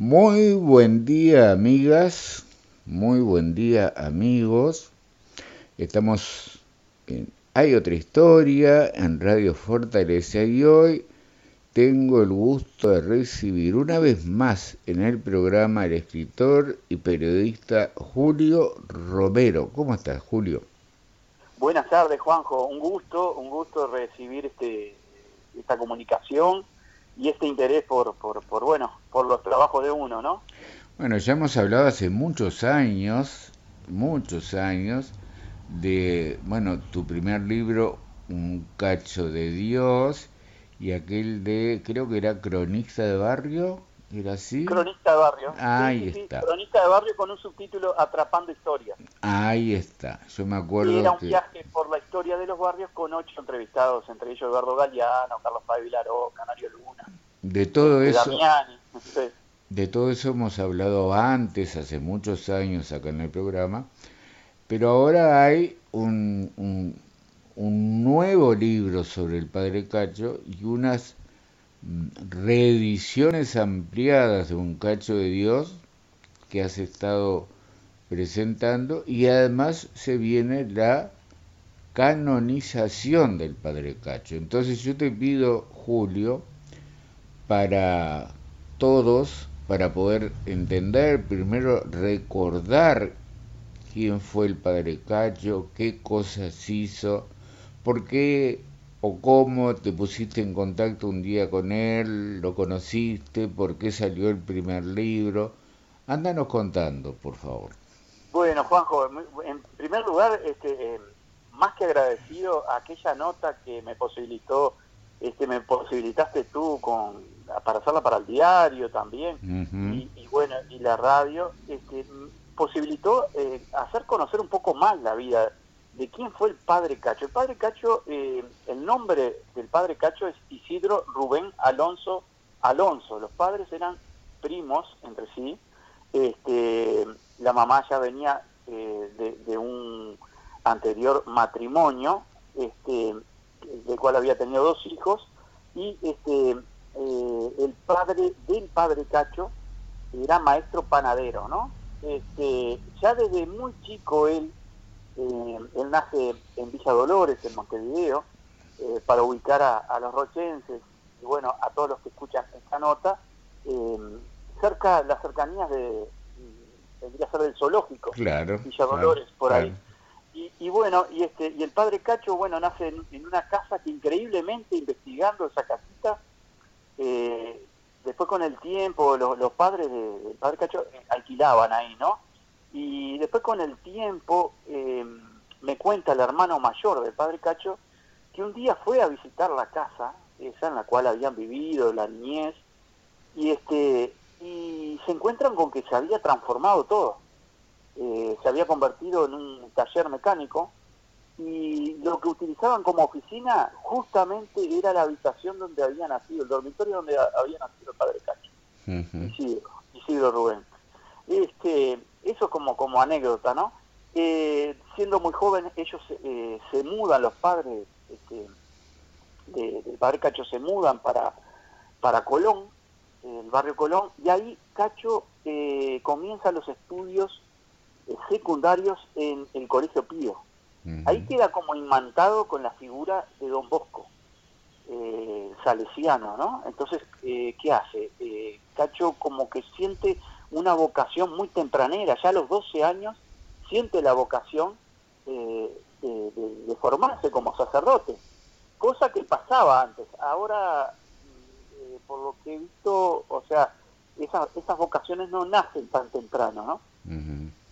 Muy buen día amigas, muy buen día amigos. Estamos en Hay otra historia en Radio Fortaleza y hoy tengo el gusto de recibir una vez más en el programa el escritor y periodista Julio Romero. ¿Cómo estás, Julio? Buenas tardes, Juanjo. Un gusto, un gusto recibir este, esta comunicación y este interés por, por, por, bueno, por los trabajos de uno, ¿no? Bueno, ya hemos hablado hace muchos años, muchos años, de, bueno, tu primer libro, Un cacho de Dios, y aquel de, creo que era Cronista de Barrio, ¿era así? Cronista de Barrio. Ahí está. Cronista de Barrio con un subtítulo Atrapando Historias. Ahí está, yo me acuerdo y era un viaje por la historia de los barrios con ocho entrevistados, entre ellos Eduardo Galeano, Carlos Pablo Vilaró, Canario Luna. De todo eso... De todo eso hemos hablado antes, hace muchos años acá en el programa, pero ahora hay un, un, un nuevo libro sobre el Padre Cacho y unas reediciones ampliadas de Un Cacho de Dios que has estado presentando y además se viene la canonización del Padre Cacho. Entonces yo te pido, Julio, para todos, para poder entender, primero recordar quién fue el Padre Cacho, qué cosas hizo, por qué o cómo te pusiste en contacto un día con él, lo conociste, por qué salió el primer libro. Ándanos contando, por favor. Bueno, Juanjo, en primer lugar, este, eh, más que agradecido a aquella nota que me posibilitó, este, me posibilitaste tú con para hacerla para el diario también y, bueno y la radio, este, posibilitó eh, hacer conocer un poco más la vida de quién fue el padre Cacho. El padre Cacho, eh, el nombre del padre Cacho es Isidro Rubén Alonso Alonso. Los padres eran primos entre sí. Este, la mamá ya venía eh, de, un anterior matrimonio, este, del cual había tenido dos hijos, y este, eh, el padre del padre Cacho era maestro panadero, ¿no? Este, ya desde muy chico él eh, él nace en Villa Dolores, en Montevideo, eh, para ubicar a, los rochenses y bueno, a todos los que escuchan esta nota, eh, cerca, las cercanías de, tendría ser del zoológico, claro, Villa Dolores, por ahí. Y, bueno, y este y el padre Cacho, bueno, nace en, una casa que increíblemente, investigando esa casita, después con el tiempo, los, padres del padre Cacho alquilaban ahí, ¿no? Y después con el tiempo eh, me cuenta el hermano mayor del padre Cacho que un día fue a visitar la casa, esa en la cual habían vivido, la niñez, y este y se encuentran con que se había transformado todo. Eh, se había convertido en un taller mecánico y lo que utilizaban como oficina justamente era la habitación donde había nacido, el dormitorio donde había nacido el padre Cacho, Isidro, Isidro Rubén. Este, eso como, como anécdota, ¿no? Eh, siendo muy joven, ellos eh, se mudan, los padres este, del padre Cacho se mudan para, para Colón, el barrio Colón, y ahí Cacho eh, comienza los estudios secundarios en el Colegio Pío. Ahí queda como imantado con la figura de Don Bosco, salesiano, ¿no? Entonces, ¿qué hace? Cacho como que siente una vocación muy tempranera, ya a los 12 años siente la vocación eh, de, formarse como sacerdote, cosa que pasaba antes. Ahora, eh, por lo que he visto, o sea, esas, esas vocaciones no nacen tan temprano, ¿no?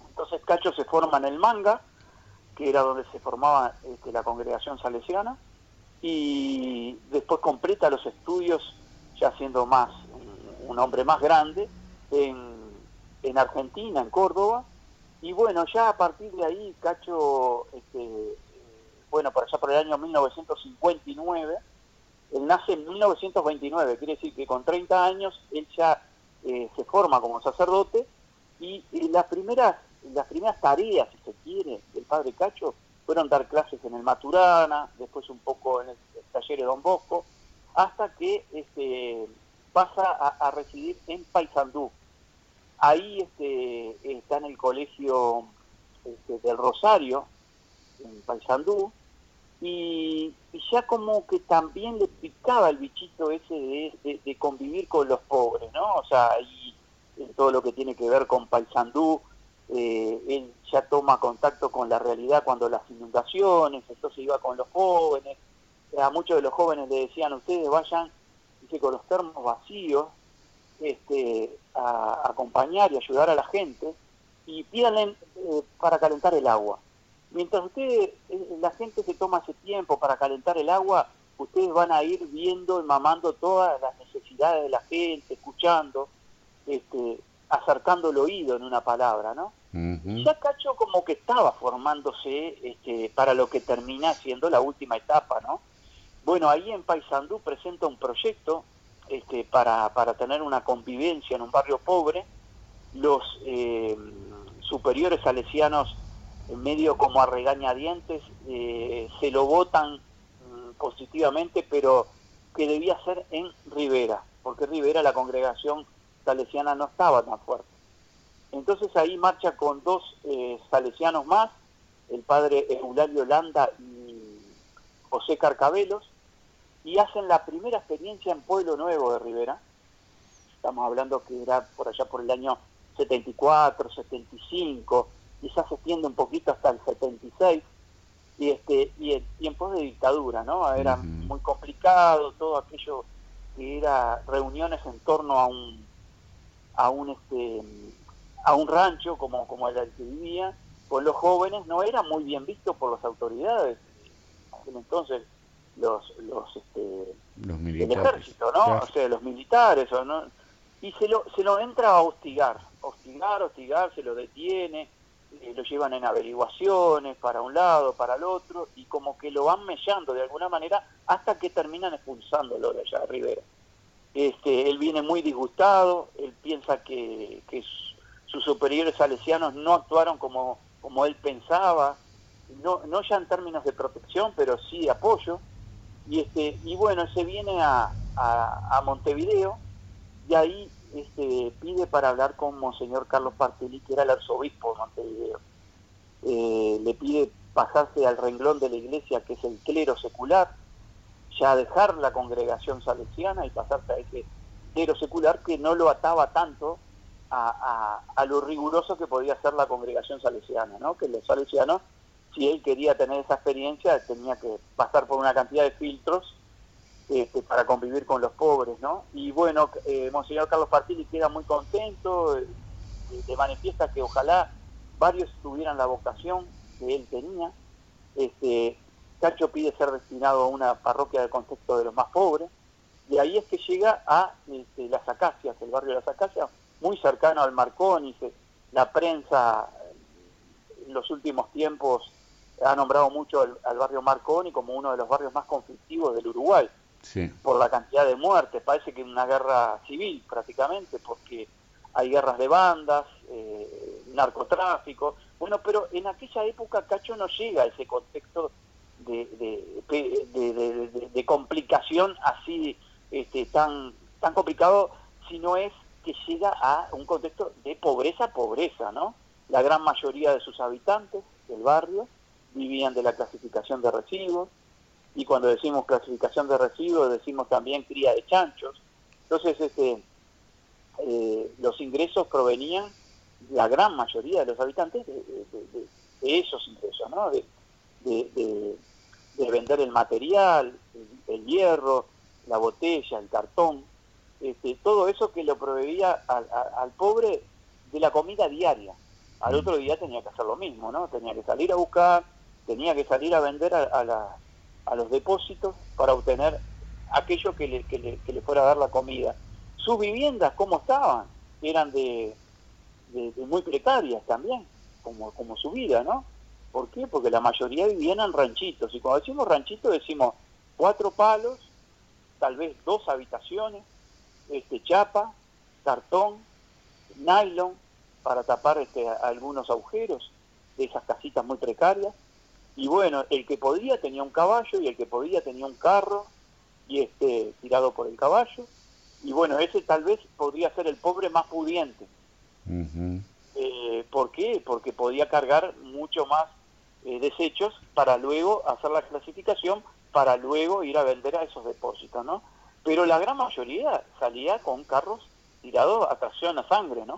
Entonces Cacho se forma en el manga, que era donde se formaba este, la congregación salesiana, y después completa los estudios, ya siendo más un hombre más grande, en en Argentina, en Córdoba, y bueno, ya a partir de ahí, Cacho, este, bueno, por allá por el año 1959, él nace en 1929, quiere decir que con 30 años él ya eh, se forma como sacerdote, y, las primeras las primeras tareas, si se quiere, del padre Cacho fueron dar clases en el Maturana, después un poco en el, taller de Don Bosco, hasta que este, pasa a, a residir en Paysandú, ahí este, está en el colegio este, del Rosario, en Paysandú, y, ya como que también le picaba el bichito ese de, convivir con los pobres, ¿no? O sea, y, todo lo que tiene que ver con Paysandú, eh, él ya toma contacto con la realidad cuando las inundaciones, entonces iba con los jóvenes, a muchos de los jóvenes le decían, ustedes vayan, dice, con los termos vacíos, este, a, acompañar y ayudar a la gente, y pídanle eh, para calentar el agua. Mientras ustedes, eh, la gente se toma ese tiempo para calentar el agua, ustedes van a ir viendo y mamando todas las necesidades de la gente, escuchando, este, acercando el oído en una palabra, ¿no? Ya Cacho como que estaba formándose este, para lo que termina siendo la última etapa, ¿no? Bueno, ahí en Paysandú presenta un proyecto este, para, para tener una convivencia en un barrio pobre. Los eh, superiores salesianos, medio como a regañadientes, eh, se lo votan mm, positivamente, pero que debía ser en Rivera, porque Rivera la congregación salesiana no estaba tan fuerte. Entonces ahí marcha con dos eh, salesianos más, el padre Eulalio Landa y José Carcabelos, y hacen la primera experiencia en Pueblo Nuevo de Rivera. Estamos hablando que era por allá por el año 74, 75, quizás se extiende un poquito hasta el 76, y este y en tiempos de dictadura, ¿no? Era muy complicado todo aquello que era reuniones en torno a un a un este a un rancho como como el que vivía con los jóvenes no era muy bien visto por las autoridades entonces los los este los el ejército no o sea los militares o no y se lo se lo entra a hostigar hostigar hostigar se lo detiene eh, lo llevan en averiguaciones para un lado para el otro y como que lo van mellando de alguna manera hasta que terminan expulsándolo de allá de Rivera. Este él viene muy disgustado él piensa que, que sus superiores salesianos no actuaron como como él pensaba no, no ya en términos de protección, pero sí de apoyo, y este y bueno se viene a, a, Montevideo y ahí este, pide para hablar con Monseñor Carlos Partelli, que era el arzobispo de Montevideo. Eh, le pide pasarse al renglón de la iglesia, que es el clero secular, ya dejar la congregación salesiana y pasarse a ese clero secular que no lo ataba tanto a, a, a lo riguroso que podía ser la congregación salesiana, ¿no? que los salesianos si él quería tener esa experiencia, tenía que pasar por una cantidad de filtros este, para convivir con los pobres, ¿no? Y bueno, eh, Monseñor Carlos Partini queda muy contento, eh, de manifiesta que ojalá varios tuvieran la vocación que él tenía. Este, Cacho pide ser destinado a una parroquia del contexto de los más pobres, y ahí es que llega a este, Las Acacias, el barrio de Las Acacias, muy cercano al Marconi, la prensa en los últimos tiempos ha nombrado mucho al barrio Marconi como uno de los barrios más conflictivos del Uruguay, por la cantidad de muertes, parece que una guerra civil prácticamente, porque hay guerras de bandas, eh, narcotráfico, bueno, pero en aquella época Cacho no llega a ese contexto de, de, complicación así este, tan, tan complicado, sino es que llega a un contexto de pobreza, pobreza, ¿no? La gran mayoría de sus habitantes del barrio vivían de la clasificación de residuos, y cuando decimos clasificación de residuos decimos también cría de chanchos. Entonces, este, eh, los ingresos provenían, la gran mayoría de los habitantes, de, esos ingresos, ¿no? De, vender el material, el, hierro, la botella, el cartón, este, todo eso que lo proveía al, al pobre de la comida diaria. Al mm. otro día tenía que hacer lo mismo, ¿no? Tenía que salir a buscar, tenía que salir a vender a, los depósitos para obtener aquello que le, que, le, fuera a dar la comida. Sus viviendas, ¿cómo estaban? Eran de, muy precarias también, como, su vida, ¿no? ¿Por qué? Porque la mayoría vivían en ranchitos. Y cuando decimos ranchitos decimos cuatro palos, tal vez dos habitaciones, este chapa, cartón, nylon para tapar este, algunos agujeros de esas casitas muy precarias y bueno, el que podía tenía un caballo y el que podía tenía un carro y este tirado por el caballo y bueno, ese tal vez podría ser el pobre más pudiente. Eh, ¿Por qué? Porque podía cargar mucho más eh, desechos para luego hacer la clasificación, para luego ir a vender a esos depósitos, ¿no? Pero la gran mayoría salía con carros tirados a tracción a sangre, ¿no?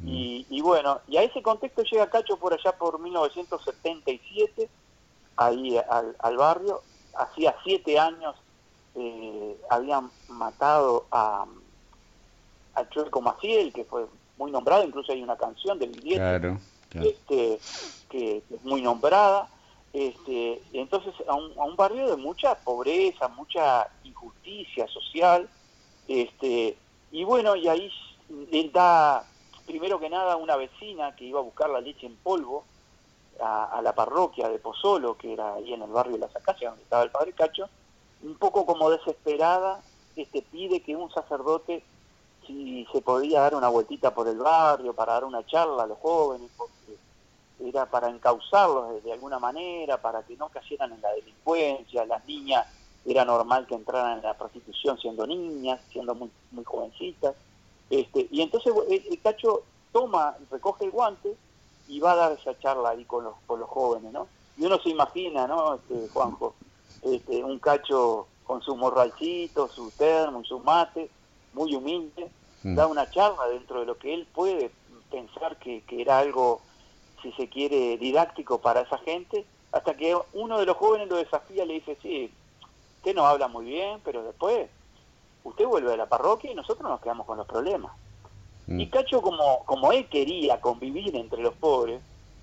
Mm. Y, bueno, y a ese contexto llega Cacho por allá por 1977, ahí al, barrio, hacía siete años eh, habían matado a, a Chueco Maciel, que fue muy nombrado, incluso hay una canción de Viviente Este, que, es muy nombrada. Este, entonces, a un, a un, barrio de mucha pobreza, mucha injusticia social, este, y bueno, y ahí él da, primero que nada, una vecina que iba a buscar la leche en polvo a, la parroquia de Pozolo, que era ahí en el barrio de Las Acacias, donde estaba el padre Cacho, un poco como desesperada, este, pide que un sacerdote si se podía dar una vueltita por el barrio para dar una charla a los jóvenes, porque era para encauzarlos de, alguna manera, para que no cayeran en la delincuencia, las niñas era normal que entraran en la prostitución siendo niñas, siendo muy, muy jovencitas, este, y entonces el, Cacho toma, recoge el guante y va a dar esa charla ahí con los, con los jóvenes, ¿no? Y uno se imagina, ¿no, este, Juanjo? Este, un Cacho con su morralcito, su termo y su mate, muy humilde, mm. da una charla dentro de lo que él puede pensar que, era algo, si se quiere, didáctico para esa gente, hasta que uno de los jóvenes lo desafía y le dice, sí, usted no habla muy bien, pero después usted vuelve a la parroquia y nosotros nos quedamos con los problemas. Mm. Y Cacho, como, como él quería convivir entre los pobres,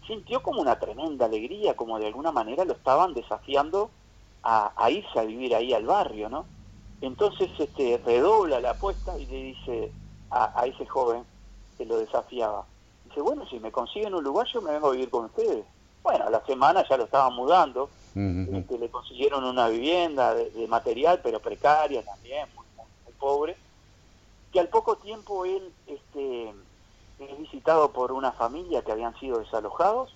sintió como una tremenda alegría, como de alguna manera lo estaban desafiando a, a irse a vivir ahí al barrio, ¿no? Entonces este, redobla la apuesta y le dice a, ese joven que lo desafiaba, dice, bueno, si me consiguen un lugar yo me vengo a vivir con ustedes. Bueno, a la semana ya lo estaban mudando, este, le consiguieron una vivienda de, material, pero precaria también, muy, pobre, que al poco tiempo él este, es visitado por una familia que habían sido desalojados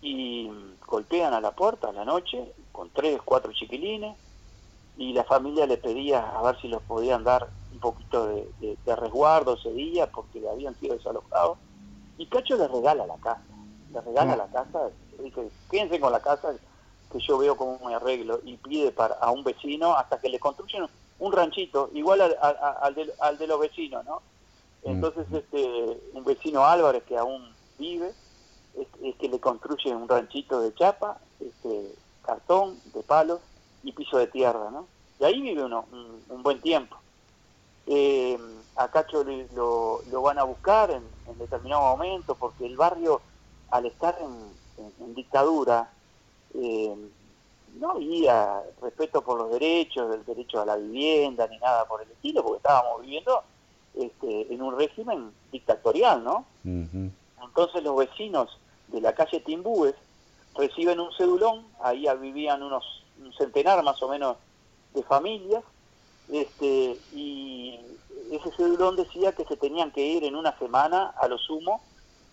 y golpean a la puerta a la noche con tres, cuatro chiquilines, y la familia le pedía a ver si los podían dar un poquito de, resguardo ese día porque habían sido desalojados. Y Cacho le regala la casa, le regala mm. la casa, dice, quédense con la casa que yo veo como un arreglo y pide para, a un vecino hasta que le construyen un ranchito igual al, de, los vecinos, ¿no? Mm. Entonces este un vecino Álvarez que aún vive es, que le construye un ranchito de chapa, este cartón, de palos y piso de tierra, ¿no? Y ahí vive uno un, buen tiempo. Eh, a Cacho lo, lo, van a buscar en, determinado momento porque el barrio, al estar en, dictadura, eh, no había respeto por los derechos, del derecho a la vivienda, ni nada por el estilo, porque estábamos viviendo este, en un régimen dictatorial, ¿no? Entonces los vecinos de la calle Timbúes reciben un cedulón, ahí vivían unos un centenar más o menos de familias, este, y ese cedulón decía que se tenían que ir en una semana a lo sumo,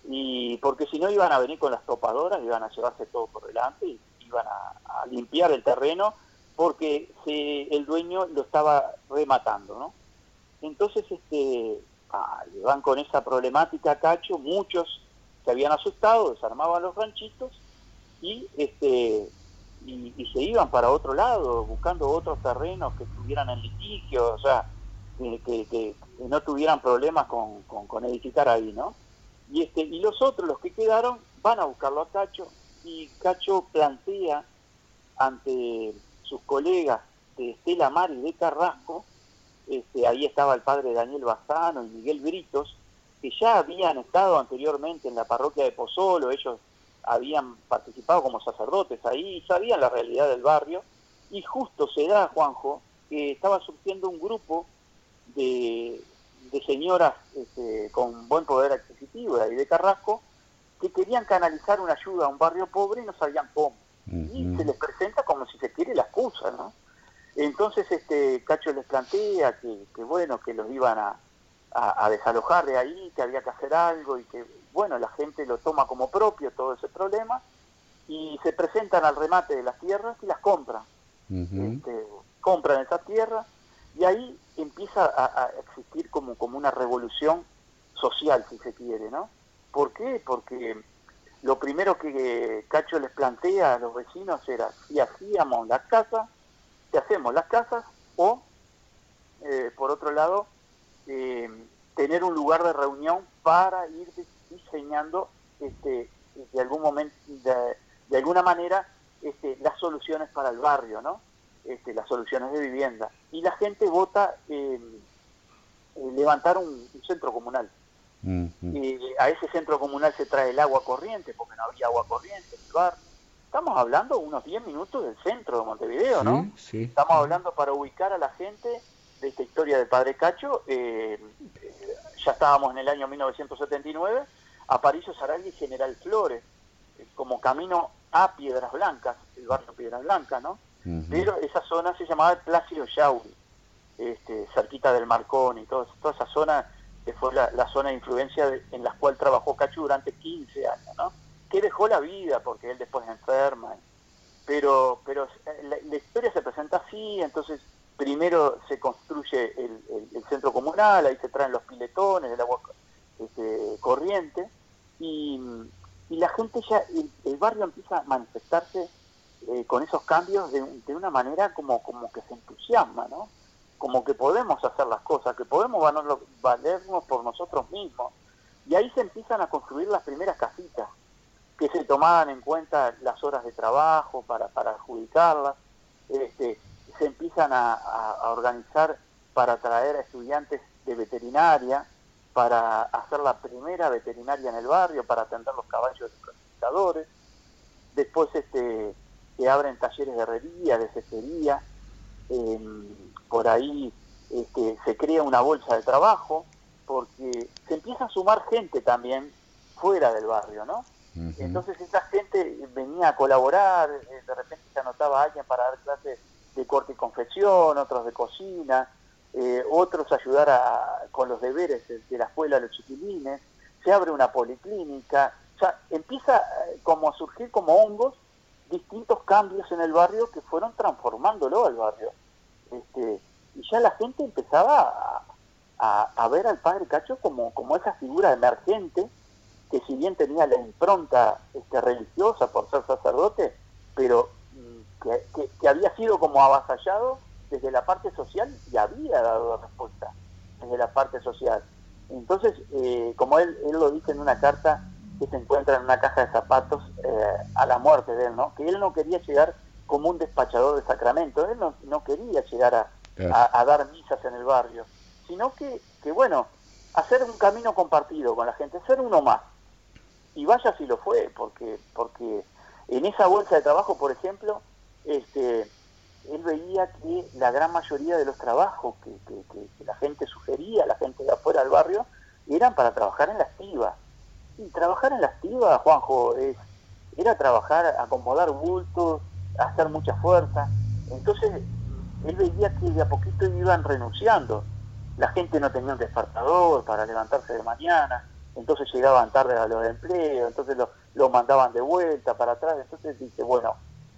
y porque si no iban a venir con las topadoras, iban a llevarse todo por delante y iban a, limpiar el terreno porque el dueño lo estaba rematando, ¿no? Entonces, este, ah, van con esa problemática a Cacho, muchos se habían asustado, desarmaban los ranchitos y este y, se iban para otro lado, buscando otros terrenos que estuvieran en litigio, o sea, que, no tuvieran problemas con, con, edificar ahí, ¿no? Y, este, y los otros, los que quedaron, van a buscarlo a Cacho y Cacho plantea ante sus colegas de Estela Mar y de Carrasco, este, ahí estaba el padre Daniel Bazano y Miguel Britos, que ya habían estado anteriormente en la parroquia de Pozolo, ellos habían participado como sacerdotes ahí sabían la realidad del barrio, y justo se da, Juanjo, que estaba surgiendo un grupo de, señoras este, con buen poder adquisitivo de de Carrasco, que querían canalizar una ayuda a un barrio pobre y no sabían cómo. Y se les presenta como si se quiere la excusa, ¿no? Entonces este Cacho les plantea que, que bueno, que los iban a, a, desalojar de ahí, que había que hacer algo y que, bueno, la gente lo toma como propio todo ese problema y se presentan al remate de las tierras y las compran. Este, compran esas tierras y ahí empieza a, existir como, como una revolución social, si se quiere, ¿no? ¿Por qué? Porque lo primero que Cacho les plantea a los vecinos era si hacíamos las casas, si hacemos las casas o, eh, por otro lado, eh, tener un lugar de reunión para ir diseñando este, de algún momento, de, alguna manera, este, las soluciones para el barrio, ¿no? Este, las soluciones de vivienda. Y la gente vota eh, levantar un, centro comunal. Y a ese centro comunal se trae el agua corriente, porque no había agua corriente en el barrio. Estamos hablando unos 10 minutos del centro de Montevideo, ¿no? Estamos hablando para ubicar a la gente de esta historia del Padre Cacho. Eh, ya estábamos en el año 1979, Aparicio Saragui y General Flores, eh, como camino a Piedras Blancas, el barrio Piedras Blancas, ¿no? Pero esa zona se llamaba Plácido Yauri, este, cerquita del Marcón y toda esa zona fue la, zona de influencia en la cual trabajó Cacho durante 15 años, ¿no? Que dejó la vida porque él después enferma. Pero, pero eh, la, historia se presenta así, entonces primero se construye el, centro comunal, ahí se traen los piletones, el agua este, corriente, y, la gente ya, el, barrio empieza a manifestarse eh, con esos cambios de, de, una manera como, como que se entusiasma, ¿no? Como que podemos hacer las cosas, que podemos valernos por nosotros mismos. Y ahí se empiezan a construir las primeras casitas, que se tomaban en cuenta las horas de trabajo para, adjudicarlas, este, se empiezan a, organizar para traer a estudiantes de veterinaria, para hacer la primera veterinaria en el barrio, para atender los caballos de los pescadores. Después este, se abren talleres de herrería, de cestería. Eh, por ahí este, se crea una bolsa de trabajo, porque se empieza a sumar gente también fuera del barrio, ¿no? Entonces esa gente venía a colaborar, eh, de repente se anotaba a alguien para dar clases de corte y confección, otros de cocina, eh, otros ayudar a, con los deberes de, la escuela de los chiquilines, se abre una policlínica, o sea, empieza eh, como a surgir como hongos distintos cambios en el barrio que fueron transformándolo al barrio. Este, y ya la gente empezaba a, ver al padre Cacho como, como esa figura emergente, que si bien tenía la impronta este, religiosa por ser sacerdote, pero mm, que, había sido como avasallado desde la parte social y había dado respuesta desde la parte social. Entonces, eh, como él, él lo dice en una carta que se encuentra en una caja de zapatos eh, a la muerte de él, ¿no? que él no quería llegar como un despachador de sacramento. Él no, quería llegar a, dar misas en el barrio, sino que, que, bueno, hacer un camino compartido con la gente, ser uno más. Y vaya si lo fue, porque, porque en esa bolsa de trabajo, por ejemplo, este, él veía que la gran mayoría de los trabajos que, que, la gente sugería, la gente de afuera del barrio, eran para trabajar en la estiva. Y trabajar en la estiva, Juanjo, es, era trabajar, acomodar bultos, hacer mucha fuerza. Entonces, él veía que de a poquito iban renunciando. La gente no tenía un despertador para levantarse de mañana, entonces llegaban tarde a los empleos, entonces lo, mandaban de vuelta para atrás. Entonces dice, bueno,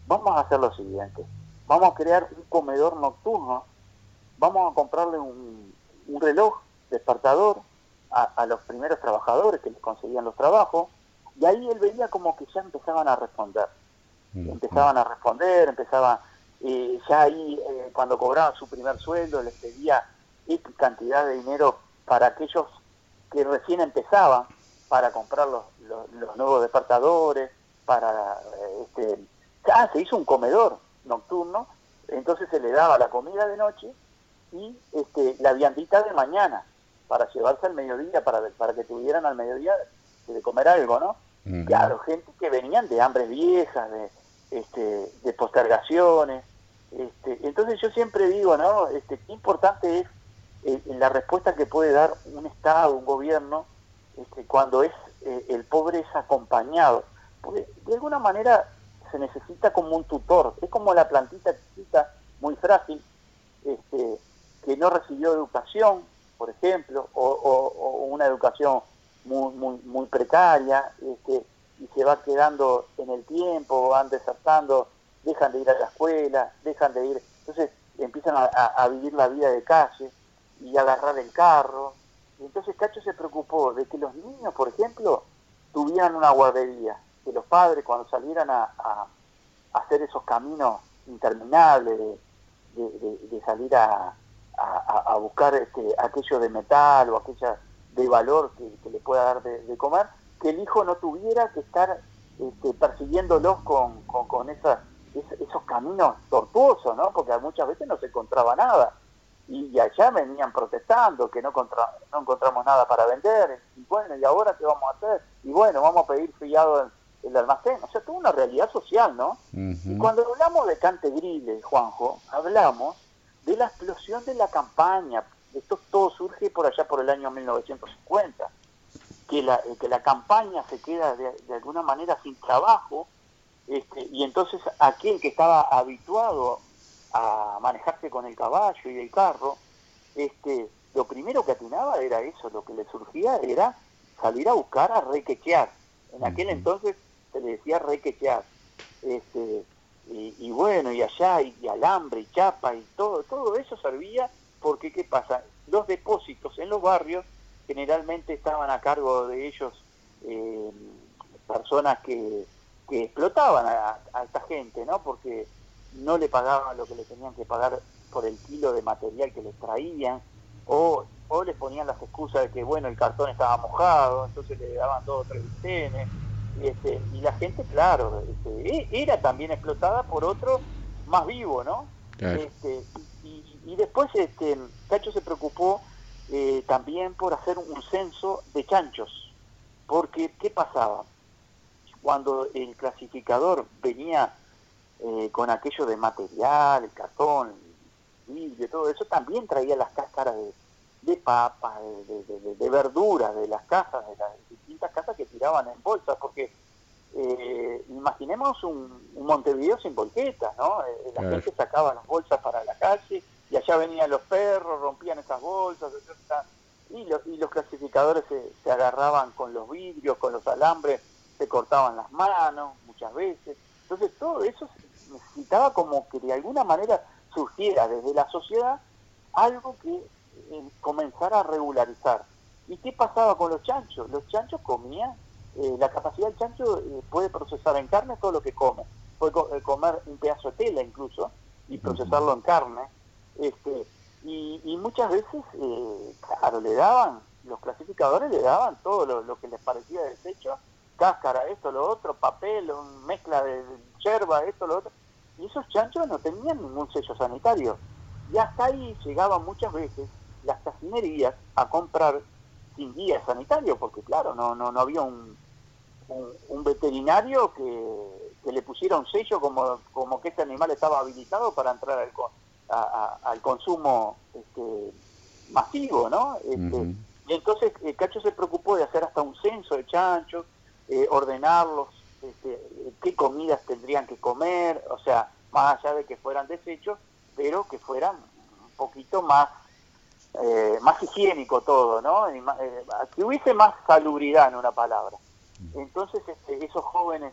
vamos a hacer lo siguiente, vamos a crear un comedor nocturno, vamos a comprarle un, un reloj despertador a, a, los primeros trabajadores que les conseguían los trabajos, y ahí él veía como que ya empezaban a responder. Empezaban a responder, empezaban, eh, ya ahí eh, cuando cobraban su primer sueldo les pedía X cantidad de dinero para aquellos que recién empezaban, para comprar los, los, nuevos despertadores, para, eh, este, ah, se hizo un comedor nocturno, entonces se le daba la comida de noche y este, la viandita de mañana, para llevarse al mediodía, para, para que tuvieran al mediodía de comer algo, ¿no? Claro, gente que venían de hambres viejas, de, este, de postergaciones. Este, entonces yo siempre digo, ¿no? Este, qué importante es eh, la respuesta que puede dar un Estado, un gobierno, este, cuando es eh, el pobre es acompañado. Porque de alguna manera se necesita como un tutor, es como la plantita chiquita, muy frágil, este, que no recibió educación, por ejemplo, o, o una educación muy, muy, muy precaria, este, y se va quedando en el tiempo, van desertando, dejan de ir a la escuela, dejan de ir, entonces empiezan a, vivir la vida de calle y agarrar el carro. Entonces Cacho se preocupó de que los niños, por ejemplo, tuvieran una guardería, que los padres cuando salieran a, hacer esos caminos interminables de, salir a, buscar este, aquello de metal o aquella de valor que, le pueda dar de, comer, que el hijo no tuviera que estar este, persiguiéndolos con, con, esas, esos caminos tortuosos, ¿no? Porque muchas veces no se encontraba nada. Y, allá venían protestando que no, no encontramos nada para vender. Y bueno, ¿y ahora qué vamos a hacer? Y bueno, vamos a pedir fiado en el almacén. O sea, tuvo una realidad social, ¿no? Y cuando hablamos de Cantegrile, Juanjo, hablamos de la explosión de la campaña. Esto todo surge por allá por el año 1950 que la, eh, que la campaña se queda de, alguna manera sin trabajo, este, y entonces aquel que estaba habituado a manejarse con el caballo y el carro, este, lo primero que atinaba era eso, lo que le surgía era salir a buscar a requechear. En aquel entonces se le decía requechear. Este, y, bueno, y allá, y, alambre, y chapa, y todo, todo eso servía porque, ¿qué pasa? Los depósitos en los barrios generalmente estaban a cargo de ellos eh, personas que, explotaban a, esta gente, ¿no? Porque no le pagaban lo que le tenían que pagar por el kilo de material que les traían, o, o les ponían las excusas de que, bueno, el cartón estaba mojado, entonces le daban dos o tres bistenes, este, y la gente, claro, este, e, era también explotada por otro más vivo, ¿no? Este, y, y, después este, Cacho se preocupó eh, también por hacer un censo de chanchos. Porque, ¿qué pasaba? Cuando el clasificador venía eh, con aquello de material, el cartón, el vidrio, todo eso, también traía las cáscaras de, de papas, de, de, verduras, de las casas, de las distintas casas que tiraban en bolsas, porque eh, imaginemos un, Montevideo sin volquetas, ¿no? la gente sacaba las bolsas para la calle allá venían los perros, rompían esas bolsas, y, y los clasificadores se, agarraban con los vidrios, con los alambres, se cortaban las manos muchas veces. Entonces todo eso necesitaba como que de alguna manera surgiera desde la sociedad algo que eh, comenzara a regularizar. ¿Y qué pasaba con los chanchos? Los chanchos comían, eh, la capacidad del chancho eh, puede procesar en carne todo lo que come. Puede comer un pedazo de tela incluso y procesarlo en carne este, y, muchas veces, eh, claro, le daban, los clasificadores le daban todo lo, que les parecía desecho, cáscara, esto, lo otro, papel, mezcla de yerba, esto, lo otro. Y esos chanchos no tenían ningún sello sanitario. Y hasta ahí llegaban muchas veces las casinerías a comprar sin guía sanitario, porque claro, no, no, no había un, un, veterinario que, que, le pusiera un sello como, como que este animal estaba habilitado para entrar al, al consumo este, masivo, ¿no? Este, y entonces eh, Cacho se preocupó de hacer hasta un censo de chanchos, eh, ordenarlos, este, qué comidas tendrían que comer, o sea, más allá de que fueran desechos, pero que fueran un poquito más eh, más higiénico todo, ¿no? que hubiese más salubridad en una palabra. Entonces este, esos jóvenes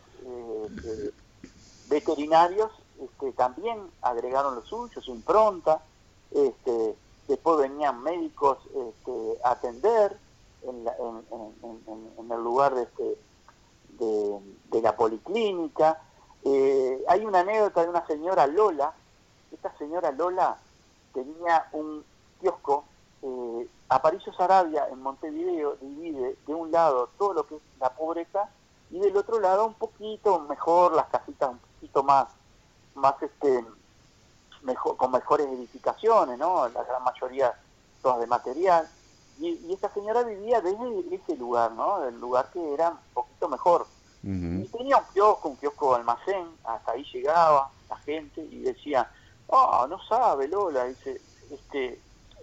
veterinarios este, también agregaron lo suyo, su impronta, este, después venían médicos este, a atender en, el lugar de, este, la policlínica. Eh, hay una anécdota de una señora Lola, esta señora Lola tenía un kiosco, eh, Aparicio Sarabia en Montevideo divide de un lado todo lo que es la pobreza y del otro lado un poquito mejor, las casitas un poquito más más este mejor, con mejores edificaciones, ¿no? La gran mayoría todas de material. Y, esta señora vivía desde ese lugar, ¿no? El lugar que era un poquito mejor. Y tenía un kiosco, un kiosco de almacén, hasta ahí llegaba la gente y decía, oh, no sabe Lola, dice, este,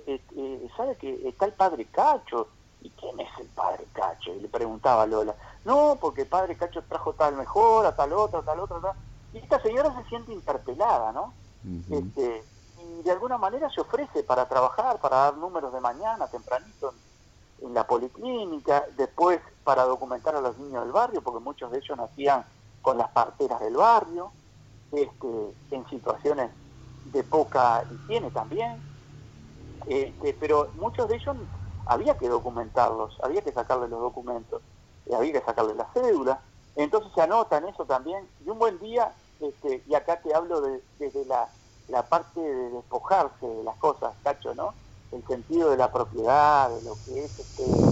este ¿sabe que está el padre Cacho? ¿Y quién es el padre Cacho? Y le preguntaba a Lola, no, porque el padre Cacho trajo tal mejor, a tal otro, a tal otro, tal y esta señora se siente interpelada, ¿no? este, y de alguna manera se ofrece para trabajar, para dar números de mañana, tempranito, en, la policlínica, después para documentar a los niños del barrio, porque muchos de ellos nacían con las parteras del barrio, este, en situaciones de poca higiene también, este, pero muchos de ellos había que documentarlos, había que sacarle los documentos, había que sacarle la cédula. Entonces se anotan eso también. Y un buen día, este, y acá te hablo de, desde la, la parte de despojarse de las cosas, cacho, ¿no? El sentido de la propiedad, de lo que es, este,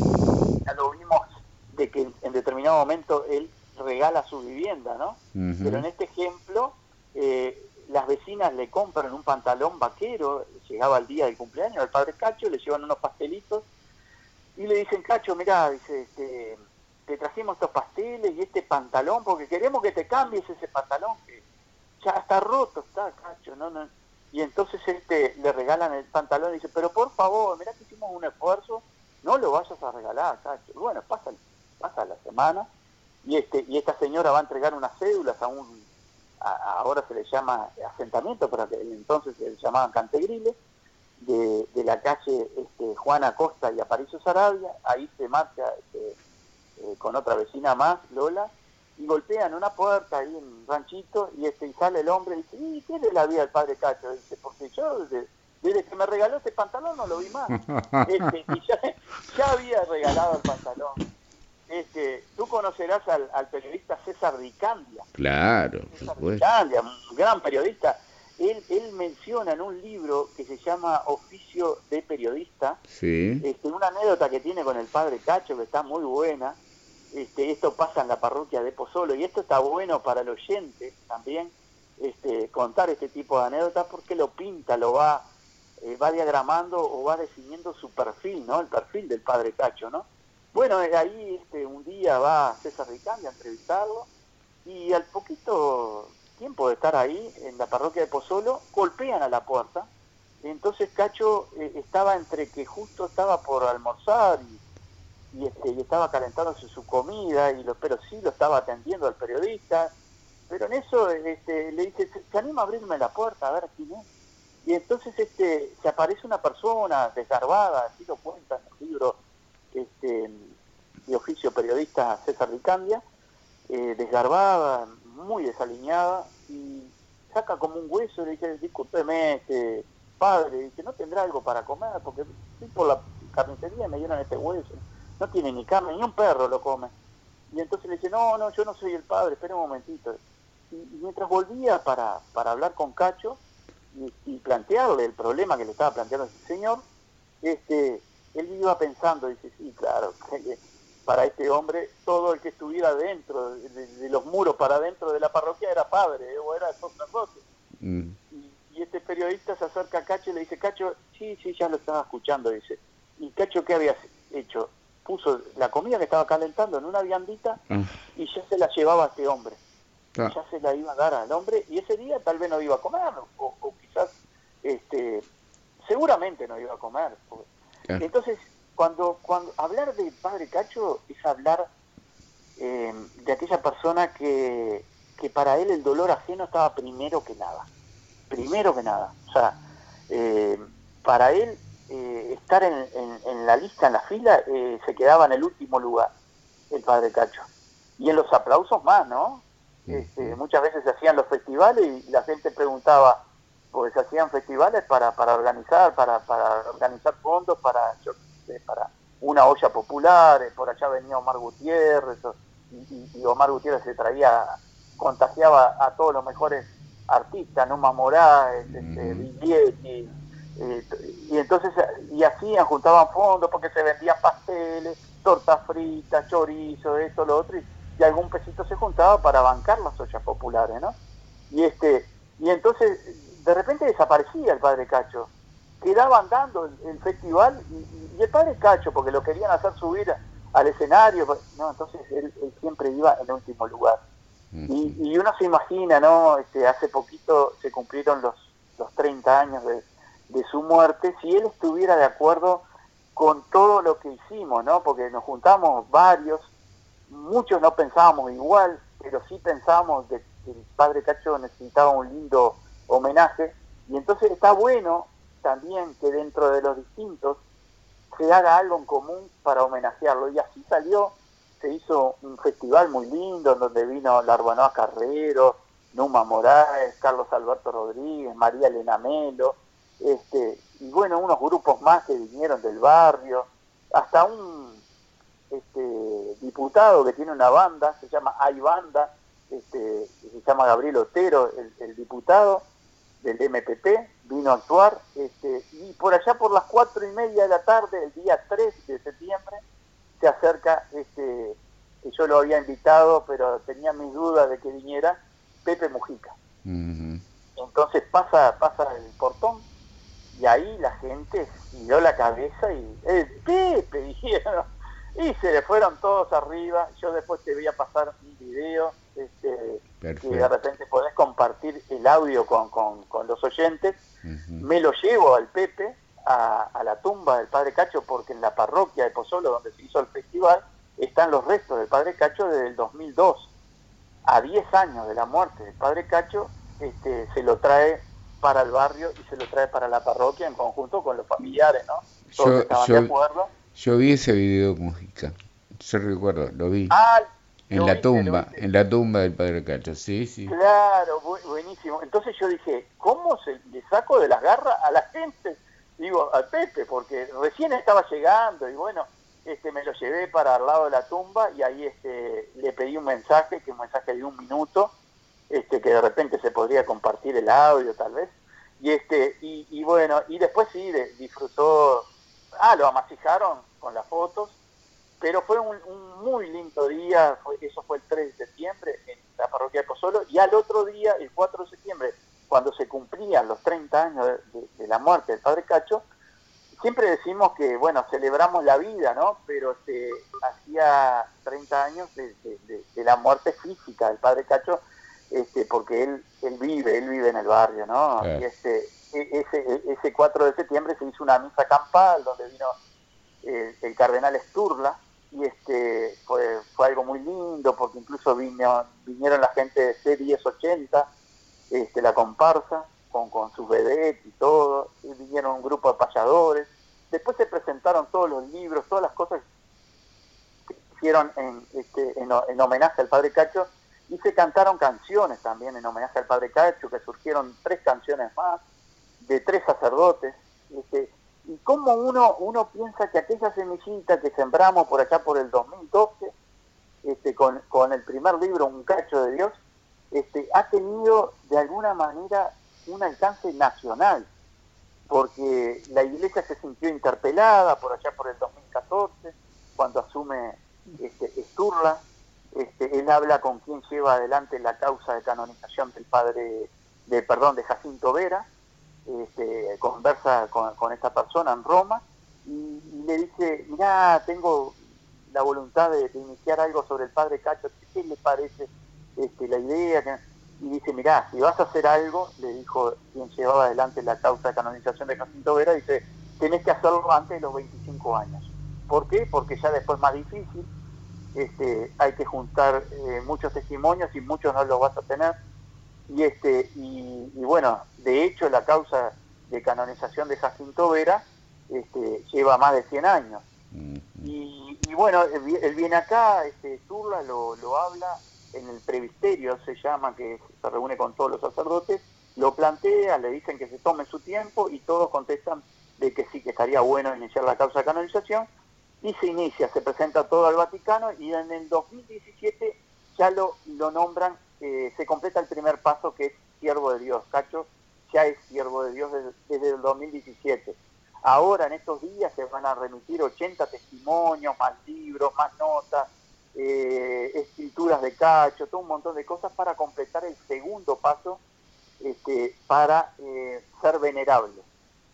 ya lo vimos de que en determinado momento él regala su vivienda, ¿no? Pero en este ejemplo, eh, las vecinas le compran un pantalón vaquero, llegaba el día del cumpleaños del padre Cacho, le llevan unos pastelitos y le dicen, Cacho, mirá, dice, este, te trajimos estos pasteles y este pantalón porque queremos que te cambies ese pantalón que ya está roto, está, Cacho, no, no. Y entonces este le regalan el pantalón y dice, pero por favor, mirá que hicimos un esfuerzo, no lo vayas a regalar, Cacho. bueno, pasa, pasa la semana y este y esta señora va a entregar unas cédulas a un ahora se le llama asentamiento, pero entonces se le llamaban cantegriles, de, de la calle este, Juana Costa y Aparicio Sarabia, ahí se marcha este, eh, con otra vecina más, Lola, y golpean una puerta ahí en un ranchito y este y sale el hombre y dice, ¿y qué es la vida del padre Cacho? dice, porque yo desde, que me regaló este pantalón no lo vi más. Este, y ya, ya había regalado el pantalón este, tú conocerás al, periodista César Ricandia. Claro, César Ricandia, un gran periodista. Él, él menciona en un libro que se llama Oficio de Periodista, sí. este, una anécdota que tiene con el padre Cacho que está muy buena. Este, esto pasa en la parroquia de Pozolo y esto está bueno para el oyente también este, contar este tipo de anécdotas porque lo pinta, lo va, eh, va diagramando o va definiendo su perfil, ¿no? El perfil del padre Cacho, ¿no? Bueno, eh, ahí este, un día va César Ricandi a entrevistarlo y al poquito tiempo de estar ahí en la parroquia de Pozolo, golpean a la puerta. Entonces Cacho eh, estaba entre que justo estaba por almorzar y, este, estaba calentándose su comida, y lo, pero sí lo estaba atendiendo al periodista. Pero en eso este, le dice, ¿se anima a abrirme la puerta a ver quién es? Y entonces este, se aparece una persona desgarbada, así lo cuenta en el libro este, de oficio periodista César Ricandia, eh, desgarbada, muy desaliñada, y saca como un hueso y le dice, discúlpeme, este, padre, dice, ¿no tendrá algo para comer? Porque por la carnicería y me dieron este hueso, no tiene ni carne, ni un perro lo come. Y entonces le dice, no, no, yo no soy el padre, espera un momentito. Y, mientras volvía para, para hablar con Cacho y, y, plantearle el problema que le estaba planteando ese señor, este, él iba pensando, dice, sí, claro, para este hombre todo el que estuviera dentro de, los muros para dentro de la parroquia era padre ¿eh? o era sacerdote. Mm. Y, este periodista se acerca a Cacho y le dice, Cacho, sí, sí, ya lo estaba escuchando, dice. ¿Y Cacho qué habías hecho? Puso la comida que estaba calentando en una viandita ah. y ya se la llevaba a este hombre. Ya se la iba a dar al hombre y ese día tal vez no iba a comer o, o quizás, este, seguramente no iba a comer. Entonces, cuando, cuando hablar de Padre Cacho es hablar eh, de aquella persona que, que para él el dolor ajeno estaba primero que nada. Primero que nada. O sea, eh, para él eh, estar en, en, la lista, en la fila, se quedaba en el último lugar, el Padre Cacho. Y en los aplausos más, ¿no? Este, muchas veces se hacían los festivales y la gente preguntaba, pues se hacían festivales para, para organizar, para, para organizar fondos, para, para una olla popular, eh, por allá venía Omar Gutiérrez, y, Omar Gutiérrez se traía, contagiaba a todos los mejores artistas, Numa Morales, este, eh, y entonces, y hacían, juntaban fondos porque se vendían pasteles, tortas fritas, chorizo, esto, lo otro, y, y algún pesito se juntaba para bancar las ollas populares, ¿no? Y este, y entonces de repente desaparecía el padre Cacho. Quedaba andando el, festival y, el padre Cacho, porque lo querían hacer subir al escenario, pues, no, entonces él, siempre iba en último lugar. y, uno se imagina, ¿no? Este, hace poquito se cumplieron los, los 30 años de, de su muerte, si él estuviera de acuerdo con todo lo que hicimos, ¿no? Porque nos juntamos varios, muchos no pensábamos igual, pero sí pensábamos que el padre Cacho necesitaba un lindo homenaje, y entonces está bueno también que dentro de los distintos se haga algo en común para homenajearlo, y así salió, se hizo un festival muy lindo, en donde vino Larbanoa Carrero, Numa Morales, Carlos Alberto Rodríguez, María Elena Melo, este, y bueno, unos grupos más que vinieron del barrio, hasta un este, diputado que tiene una banda, se llama Hay Banda, este, se llama Gabriel Otero, el, diputado del MPP, vino a actuar, este, y por allá por las cuatro y media de la tarde, el día 3 de septiembre, se acerca, este, que yo lo había invitado, pero tenía mis dudas de que viniera, Pepe Mujica. Entonces pasa, pasa el portón, y ahí la gente dio la cabeza y, eh, Pepe, dijeron, y se le fueron todos arriba, yo después te voy a pasar un video, este, que de repente podés compartir el audio con, con, los oyentes, me lo llevo al Pepe a, a, la tumba del Padre Cacho porque en la parroquia de Pozolo donde se hizo el festival están los restos del Padre Cacho desde el 2002. A 10 años de la muerte del Padre Cacho, este, se lo trae para el barrio y se lo trae para la parroquia en conjunto con los familiares, ¿no? Todos estaban de acuerdo. Yo vi ese video Mujica, yo recuerdo, lo vi. Ah, en la tumba, en la tumba del padre Cacho, sí, sí. Claro, buenísimo. Entonces yo dije, ¿cómo se le saco de las garras a la gente? Digo, al Pepe, porque recién estaba llegando y bueno, este me lo llevé para al lado de la tumba y ahí este le pedí un mensaje, que un mensaje de un minuto, este que de repente se podría compartir el audio tal vez. Y este y, y bueno, y después sí disfrutó, ah, lo amasijaron con las fotos pero fue un, muy lindo día, eso fue el 3 de septiembre en la parroquia de Pozzolo, y al otro día, el 4 de septiembre, cuando se cumplían los 30 años de, la muerte del padre Cacho, siempre decimos que, bueno, celebramos la vida, ¿no? Pero este, hacía 30 años de, la muerte física del padre Cacho, este, porque él, él vive, él vive en el barrio, ¿no? Y este, e, ese, ese 4 de septiembre se hizo una misa campal donde vino eh, el cardenal Sturla, y este fue, fue algo muy lindo porque incluso vino, vinieron la gente de C1080, este, la comparsa, con, con sus vedettes y todo, y vinieron un grupo de payadores, después se presentaron todos los libros, todas las cosas que hicieron en, este, en, homenaje al Padre Cacho, y se cantaron canciones también en homenaje al Padre Cacho, que surgieron tres canciones más, de tres sacerdotes, este, y cómo uno, uno piensa que aquella semillita que sembramos por allá por el 2012, este, con, con el primer libro, Un cacho de Dios, este, ha tenido de alguna manera un alcance nacional, porque la iglesia se sintió interpelada por allá por el 2014, cuando asume este, Sturla, este, él habla con quien lleva adelante la causa de canonización del padre, de, perdón, de Jacinto Vera, este, conversa con, esta persona en Roma y, le dice, mira, tengo la voluntad de, iniciar algo sobre el padre Cacho, ¿qué le parece este, la idea? Y dice, mira, si vas a hacer algo, le dijo quien llevaba adelante la causa de canonización de Jacinto Vera, dice, tenés que hacerlo antes de los 25 años. ¿Por qué? Porque ya después es más difícil, este, hay que juntar eh, muchos testimonios y muchos no los vas a tener. Y este y, bueno de hecho la causa de canonización de Jacinto Vera este, lleva más de 100 años. Y, bueno él, viene acá este Turla lo, lo habla en el previsterio se llama que se reúne con todos los sacerdotes lo plantea le dicen que se tome su tiempo y todos contestan de que sí que estaría bueno iniciar la causa de canonización y se inicia se presenta todo al Vaticano y en el 2017 ya lo, lo nombran eh, se completa el primer paso que es siervo de Dios. Cacho ya es siervo de Dios desde, el 2017. Ahora, en estos días, se van a remitir 80 testimonios, más libros, más notas, eh, escrituras de Cacho, todo un montón de cosas para completar el segundo paso este, para eh, ser venerable.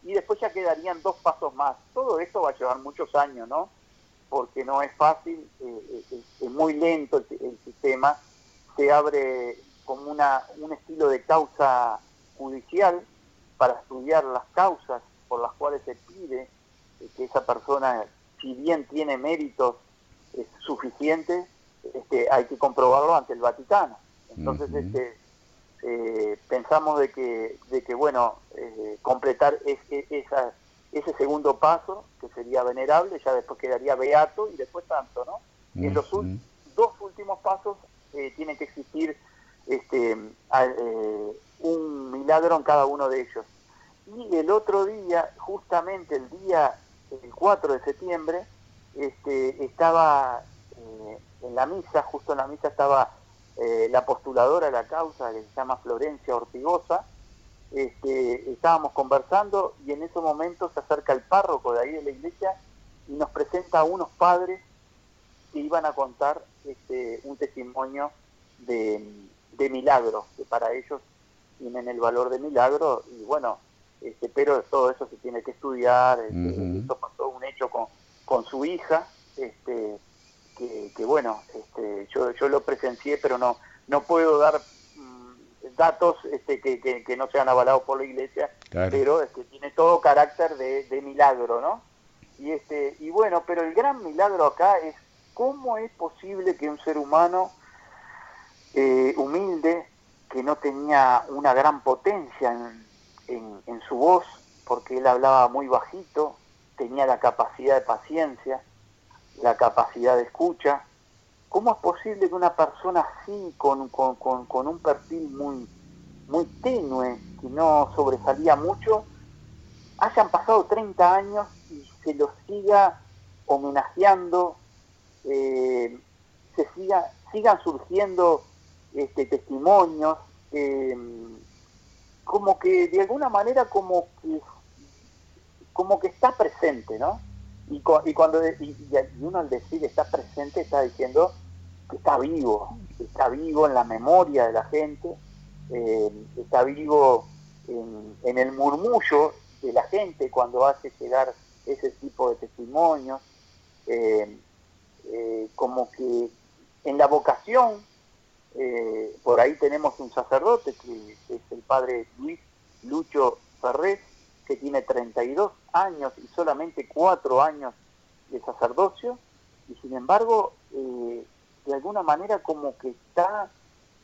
Y después ya quedarían dos pasos más. Todo esto va a llevar muchos años, ¿no? Porque no es fácil, es muy lento el, el sistema se abre como una, un estilo de causa judicial para estudiar las causas por las cuales se pide que esa persona, si bien tiene méritos suficientes, este, hay que comprobarlo ante el Vaticano. Entonces, este, eh, pensamos de que, de que bueno, eh, completar esa, ese segundo paso, que sería venerable, ya después quedaría beato y después santo, ¿no? Y en los dos últimos pasos eh, tiene que existir este, eh, un milagro en cada uno de ellos. Y el otro día, justamente el día el 4 de septiembre, este, estaba en la misa, justo en la misa estaba eh, la postuladora de la causa, que se llama Florencia Ortigosa, este, estábamos conversando y en ese momento se acerca el párroco de ahí de la iglesia y nos presenta a unos padres que iban a contar este, un testimonio de, de milagro, que para ellos tienen el valor de milagro y bueno, este, pero todo eso se tiene que estudiar, este, esto pasó un hecho con, con su hija, este, que, bueno, este, yo, yo lo presencié, pero no, no puedo dar mm, datos este, que, que, no sean avalados por la iglesia, pero este, tiene todo carácter de, de, milagro, ¿no? Y, este, y bueno, pero el gran milagro acá es cómo es posible que un ser humano eh, humilde, que no tenía una gran potencia en, en su voz, porque él hablaba muy bajito, tenía la capacidad de paciencia, la capacidad de escucha. ¿Cómo es posible que una persona así, con, con, con, un perfil muy, muy tenue, que no sobresalía mucho, hayan pasado 30 años y se lo siga homenajeando, eh, se siga, sigan surgiendo este, testimonios, eh, como que de alguna manera como que, como que está presente, ¿no? Y, cuando y, uno al decir está presente está diciendo que está vivo, está vivo en la memoria de la gente, eh, está vivo en, el murmullo de la gente cuando hace llegar ese tipo de testimonios, eh, eh, como que en la vocación, por ahí tenemos un sacerdote que, que es el padre Luis Lucho Ferrer, que tiene 32 años y solamente 4 años de sacerdocio, y sin embargo, eh, de alguna manera como que está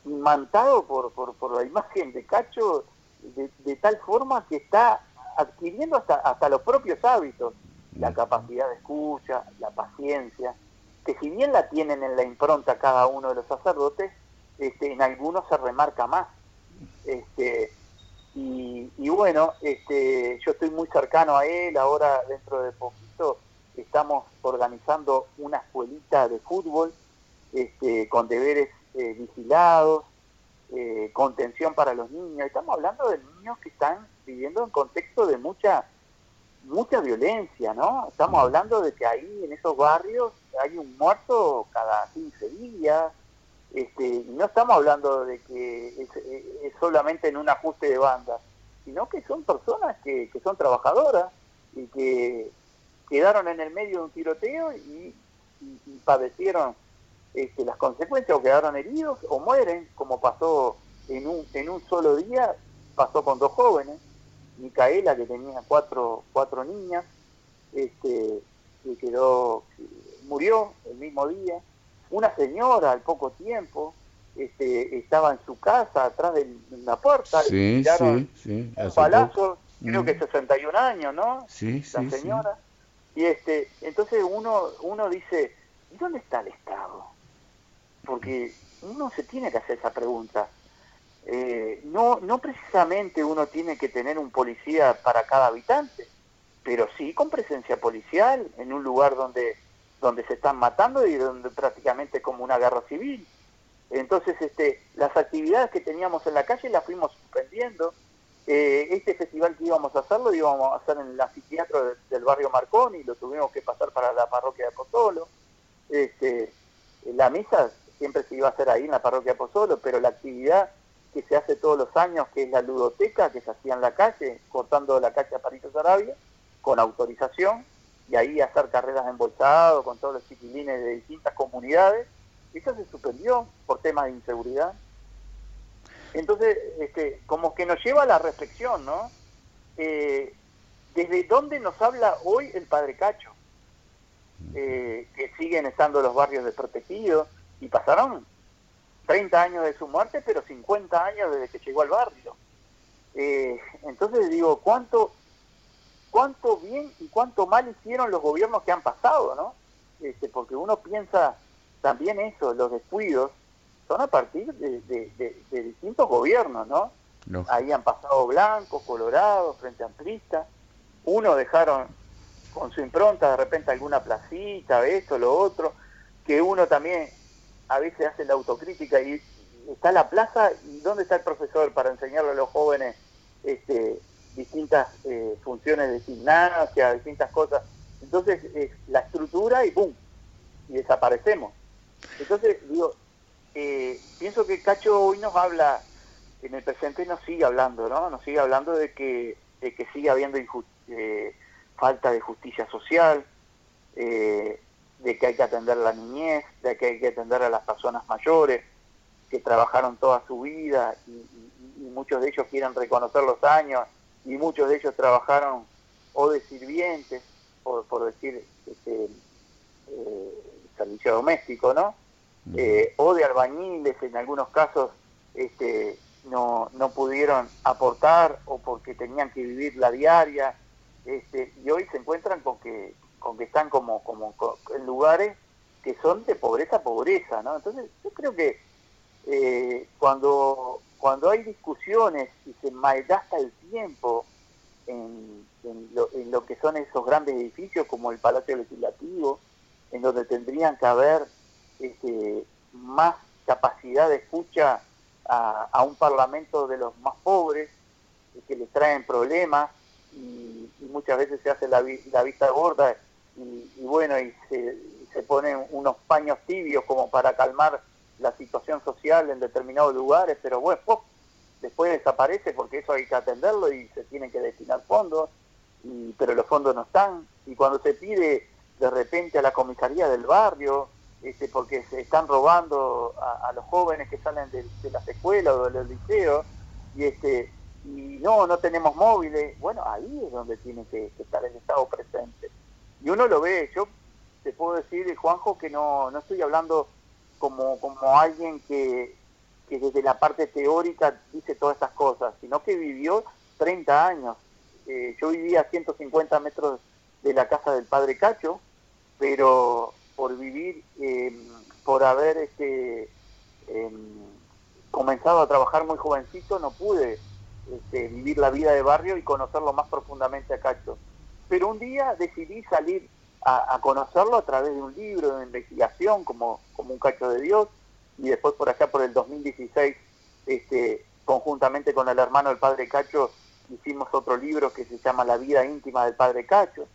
imantado por, por, la imagen de Cacho de, tal forma que está adquiriendo hasta, hasta los propios hábitos, la capacidad de escucha, la paciencia, que si bien la tienen en la impronta cada uno de los sacerdotes, este, en algunos se remarca más. Este, y, bueno, este, yo estoy muy cercano a él, ahora dentro de poquito estamos organizando una escuelita de fútbol este, con deberes eh, vigilados, eh, contención para los niños. Estamos hablando de niños que están viviendo en contexto de mucha mucha violencia, ¿no? Estamos hablando de que ahí en esos barrios hay un muerto cada 15 días, este, no estamos hablando de que es, solamente en un ajuste de banda, sino que son personas que, son trabajadoras y que quedaron en el medio de un tiroteo y, padecieron este, las consecuencias o quedaron heridos o mueren, como pasó en un, en un solo día, pasó con dos jóvenes, Micaela que tenía cuatro, cuatro niñas, este, que quedó, murió el mismo día, una señora al poco tiempo este, estaba en su casa atrás de la puerta sí, tiraron sí, un palazo, creo que 61 años, ¿no? Sí, la señora. Y este, entonces uno, uno dice, ¿y dónde está el Estado? Porque uno se tiene que hacer esa pregunta. Eh, no, no precisamente uno tiene que tener un policía para cada habitante, pero sí con presencia policial en un lugar donde donde se están matando y donde prácticamente como una guerra civil. Entonces, este, las actividades que teníamos en la calle las fuimos suspendiendo. Eh, este festival que íbamos a hacerlo íbamos a hacer en el anfiteatro del barrio Marconi, lo tuvimos que pasar para la parroquia de Pozzolo. Este, la misa siempre se iba a hacer ahí en la parroquia de Pozzolo, pero la actividad que se hace todos los años, que es la ludoteca, que se hacía en la calle, cortando la calle a París Arabia, con autorización, y ahí hacer carreras de embolsado con todos los chiquilines de distintas comunidades. Eso se suspendió por temas de inseguridad. Entonces, este, como que nos lleva a la reflexión, ¿no? Eh, ¿Desde dónde nos habla hoy el Padre Cacho? Eh, que siguen estando los barrios desprotegidos y pasaron 30 años de su muerte, pero 50 años desde que llegó al barrio. Eh, entonces digo, ¿cuánto cuánto bien y cuánto mal hicieron los gobiernos que han pasado, ¿no? Este, porque uno piensa también eso, los descuidos son a partir de, distintos gobiernos, ¿no? Ahí han pasado blancos, colorados, frente amplistas, uno dejaron con su impronta, de repente alguna placita, esto, lo otro, que uno también a veces hace la autocrítica y está la plaza y dónde está el profesor para enseñarle a los jóvenes este, distintas eh, funciones de gimnasia, distintas cosas. Entonces, la estructura y ¡pum! Y desaparecemos. Entonces, digo, eh, pienso que Cacho hoy nos habla, en el presente nos sigue hablando, ¿no? Nos sigue hablando de que, de que sigue habiendo eh, falta de justicia social, eh, de que hay que atender a la niñez, de que hay que atender a las personas mayores, que trabajaron toda su vida y, muchos de ellos quieren reconocer los años y muchos de ellos trabajaron o de sirvientes, por, por decir, este, eh, servicio doméstico, ¿no? Eh, o de albañiles, en algunos casos este, no, no pudieron aportar o porque tenían que vivir la diaria, este, y hoy se encuentran con que, con que están como, como en lugares que son de pobreza pobreza, ¿no? Entonces yo creo que eh, cuando, cuando hay discusiones y se malgasta el tiempo en, lo, que son esos grandes edificios como el Palacio Legislativo, en donde tendrían que haber este, más capacidad de escucha a, un parlamento de los más pobres, que les traen problemas y, muchas veces se hace la, vista gorda y, bueno, y se, se ponen unos paños tibios como para calmar la situación social en determinados lugares, pero bueno, después desaparece porque eso hay que atenderlo y se tienen que destinar fondos, y, pero los fondos no están. Y cuando se pide de repente a la comisaría del barrio, este, porque se están robando a, los jóvenes que salen de, las escuelas o de los liceos, y este y no, no tenemos móviles, bueno, ahí es donde tiene que, estar el Estado presente. Y uno lo ve, yo te puedo decir, Juanjo, que no, no estoy hablando como, como alguien que, que desde la parte teórica dice todas estas cosas, sino que vivió 30 años. Eh, yo vivía a 150 metros de la casa del padre Cacho, pero por vivir, em, por haber este, em, comenzado a trabajar muy jovencito, no pude este, vivir la vida de barrio y conocerlo más profundamente a Cacho. Pero un día decidí salir a, conocerlo a través de un libro de investigación como, como un cacho de Dios y después por allá por el 2016 este, conjuntamente con el hermano del padre Cacho hicimos otro libro que se llama La vida íntima del padre Cacho.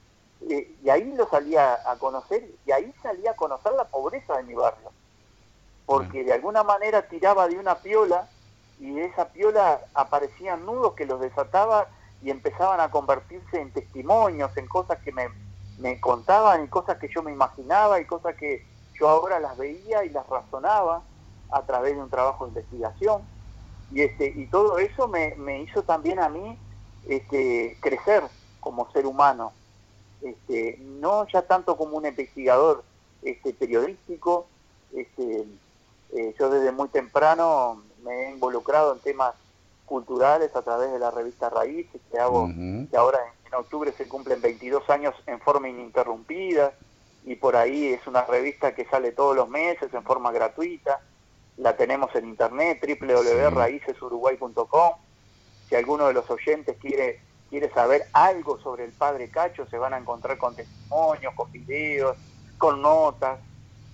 Eh, y ahí lo salía a conocer y ahí salía a conocer la pobreza de mi barrio. Porque de alguna manera tiraba de una piola y de esa piola aparecían nudos que los desataba y empezaban a convertirse en testimonios, en cosas que me, me contaban y cosas que yo me imaginaba y cosas que yo ahora las veía y las razonaba a través de un trabajo de investigación. Y este y todo eso me, me hizo también a mí este, crecer como ser humano. Este, no ya tanto como un investigador este, periodístico este, eh, yo desde muy temprano me he involucrado en temas culturales a través de la revista Raíces que hago que ahora en octubre se cumplen 22 años en forma ininterrumpida y por ahí es una revista que sale todos los meses en forma gratuita. La tenemos en internet, www.raicesuruguay.com. Si alguno de los oyentes quiere, quiere saber algo sobre el padre Cacho, se van a encontrar con testimonios, con videos, con notas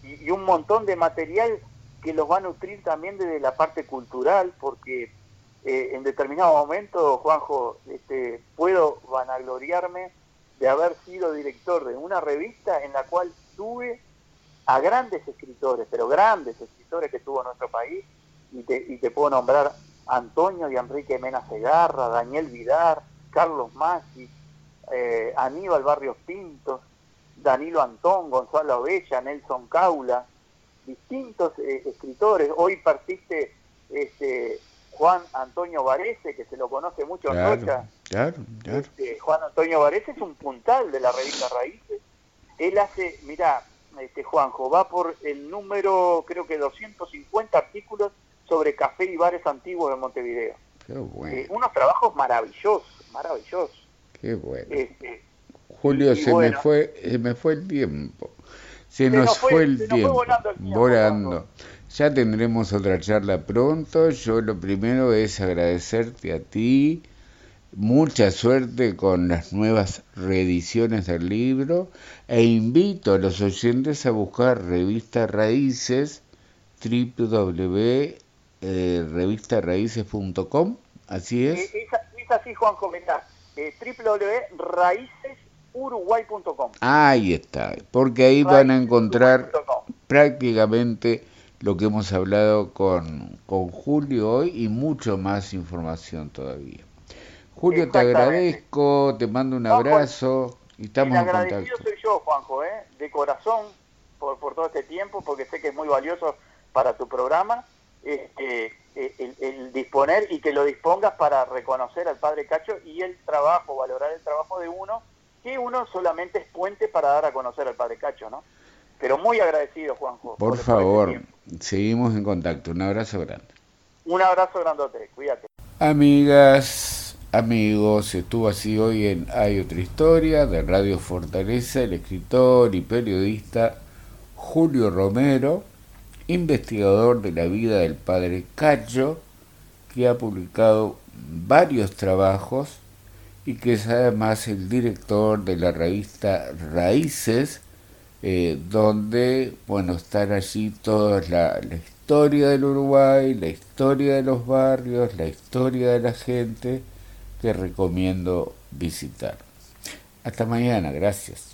y, y un montón de material que los va a nutrir también desde la parte cultural, porque eh, en determinado momento, Juanjo, este, puedo vanagloriarme de haber sido director de una revista en la cual tuve a grandes escritores, pero grandes escritores que tuvo nuestro país, y te, y te puedo nombrar Antonio y Enrique Mena Segarra, Daniel Vidar, Carlos Massi, eh, Aníbal Barrios Pintos, Danilo Antón, Gonzalo Bella, Nelson Caula, distintos eh, escritores. Hoy partiste este, Juan Antonio Varese, que se lo conoce mucho en Rocha. Claro, claro. Este, Juan Antonio Varese es un puntal de la revista Raíces. Él hace, mira, este, Juanjo, va por el número, creo que 250 artículos sobre café y bares antiguos de Montevideo. Qué bueno. Eh, unos trabajos maravillosos, maravillosos. Qué bueno. Este, Julio, se, me fue, se me fue el tiempo. Se, nos, fue, el tiempo. volando. Ya tendremos otra charla pronto. Yo lo primero es agradecerte a ti. Mucha suerte con las nuevas reediciones del libro. E invito a los oyentes a buscar Revista Raíces www.revistarraíces.com así es. Es, es así, Juanjo, eh, www.raicesuruguay.com Ahí está, porque ahí van a encontrar prácticamente lo que hemos hablado con, con Julio hoy y mucho más información todavía. Julio, te agradezco, te mando un abrazo y estamos en contacto. soy yo, Juanjo, ¿eh? de corazón por, por todo este tiempo, porque sé que es muy valioso para tu programa. Este, eh, el, disponer y que lo dispongas para reconocer al Padre Cacho y el trabajo, valorar el trabajo de uno, que uno solamente es puente para dar a conocer al Padre Cacho, ¿no? Pero muy agradecido, Juanjo. Por, este favor, seguimos en contacto. Un abrazo grande. Un abrazo grandote, cuídate. Amigas, amigos, estuvo así hoy en Hay otra historia de Radio Fortaleza el escritor y periodista Julio Romero investigador de la vida del padre Cacho, que ha publicado varios trabajos y que es además el director de la revista Raíces, eh, donde bueno están allí toda la, la historia del Uruguay, la historia de los barrios, la historia de la gente que recomiendo visitar. Hasta mañana, gracias.